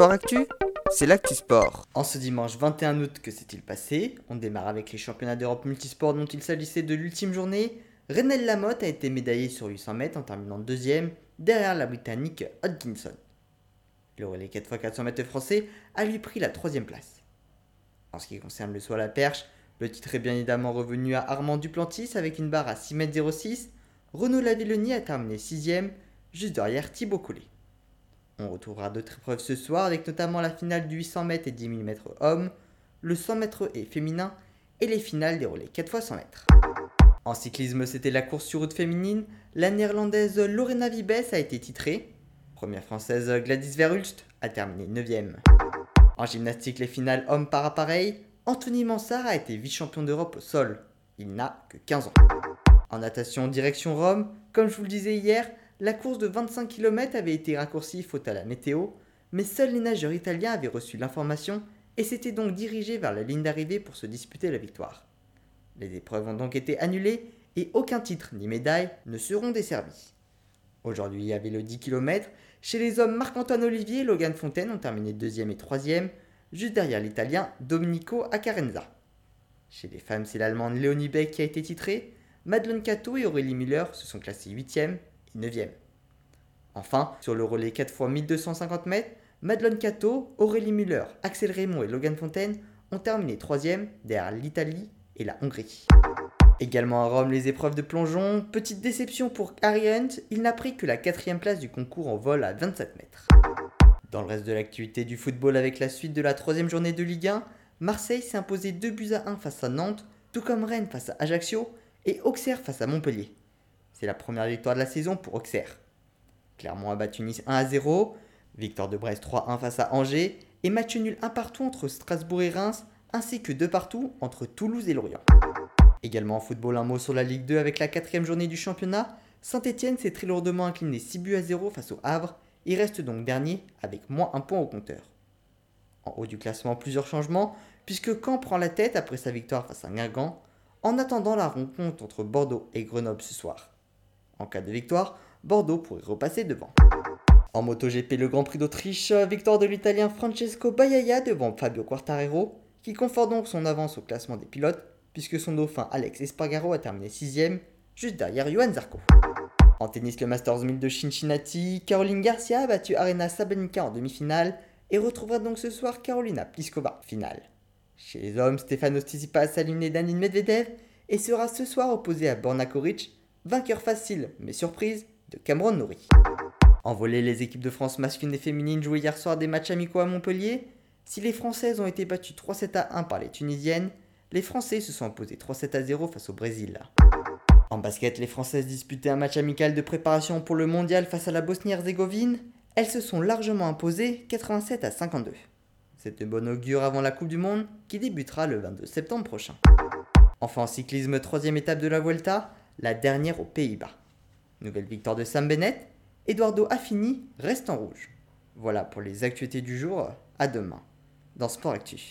Sport Actu, c'est l'actu sport. En ce dimanche 21 août, que s'est-il passé? On démarre avec les championnats d'Europe multisport dont il s'agissait de l'ultime journée. Renel Lamotte a été médaillé sur 800 mètres en terminant deuxième, derrière la Britannique Hodgkinson. Le relais 4x400 mètres français a lui pris la troisième place. En ce qui concerne le saut à la perche, le titre est bien évidemment revenu à Armand Duplantis avec une barre à 6m06. Renaud Lavillenie a terminé 6ème, juste derrière Thibaut Collet. On retrouvera d'autres épreuves ce soir avec notamment la finale du 800 mètres et 10 000 mètres hommes, le 100 mètres et féminin et les finales des relais 4 x 100 mètres. En cyclisme, c'était la course sur route féminine. La néerlandaise Lorena Vibes a été titrée. Première française Gladys Verhulst a terminé 9ème. En gymnastique, les finales hommes par appareil, Anthony Mansart a été vice-champion d'Europe au sol. Il n'a que 15 ans. En natation direction Rome, comme je vous le disais hier, la course de 25 km avait été raccourcie faute à la météo, mais seuls les nageurs italiens avaient reçu l'information et s'étaient donc dirigés vers la ligne d'arrivée pour se disputer la victoire. Les épreuves ont donc été annulées et aucun titre ni médaille ne seront desservis. Aujourd'hui, il y avait le 10 km. Chez les hommes, Marc-Antoine Olivier et Logan Fontaine ont terminé deuxième et troisième, juste derrière l'italien Domenico Accarenza. Chez les femmes, c'est l'allemande Léonie Beck qui a été titrée. Madeleine Cato et Aurélie Miller se sont classées 8e 9e. Enfin, sur le relais 4 x 1250 mètres, Madeleine Cato, Aurélie Müller, Axel Raymond et Logan Fontaine ont terminé 3e derrière l'Italie et la Hongrie. Également à Rome, les épreuves de plongeon. Petite déception pour Harry Hunt, il n'a pris que la quatrième place du concours en vol à 27 mètres. Dans le reste de l'activité du football avec la suite de la troisième journée de Ligue 1, Marseille s'est imposé 2 buts à 1 face à Nantes, tout comme Rennes face à Ajaccio et Auxerre face à Montpellier. C'est la première victoire de la saison pour Auxerre. Clermont a battu Nice 1 à 0, victoire de Brest 3-1 face à Angers et match nul un partout entre Strasbourg et Reims, ainsi que deux partout entre Toulouse et Lorient. Également en football, un mot sur la Ligue 2 avec la quatrième journée du championnat. Saint-Etienne s'est très lourdement incliné 6 buts à 0 face au Havre et reste donc dernier avec moins un point au compteur. En haut du classement, plusieurs changements, puisque Caen prend la tête après sa victoire face à Guingamp, en attendant la rencontre entre Bordeaux et Grenoble ce soir. En cas de victoire, Bordeaux pourrait repasser devant. En MotoGP, le Grand Prix d'Autriche, victoire de l'Italien Francesco Bagnaia devant Fabio Quartararo, qui conforte donc son avance au classement des pilotes, puisque son dauphin Alex Espargaro a terminé 6ème, juste derrière Johan Zarco. En tennis, le Masters 1000 de Cincinnati, Caroline Garcia a battu Arena Sabalenka en demi-finale et retrouvera donc ce soir Carolina Pliskova, finale. Chez les hommes, Stefanos Tsitsipas a éliminé Danil Medvedev et sera ce soir opposé à Borna Koric vainqueur facile mais surprise de Cameron Nouri. En les équipes de France masculines et féminines jouaient hier soir des matchs amicaux à Montpellier. Si les Françaises ont été battues 3-7 à 1 par les Tunisiennes, les Français se sont imposés 3-7 à 0 face au Brésil. En basket, les Françaises disputaient un match amical de préparation pour le mondial face à la Bosnie-Herzégovine. Elles se sont largement imposées 87 à 52. C'est de bon augure avant la Coupe du Monde qui débutera le 22 septembre prochain. Enfin en cyclisme, troisième étape de la Vuelta, la dernière aux Pays-Bas. Nouvelle victoire de Sam Bennett, Eduardo Affini reste en rouge. Voilà pour les actualités du jour, à demain dans Sport Actif.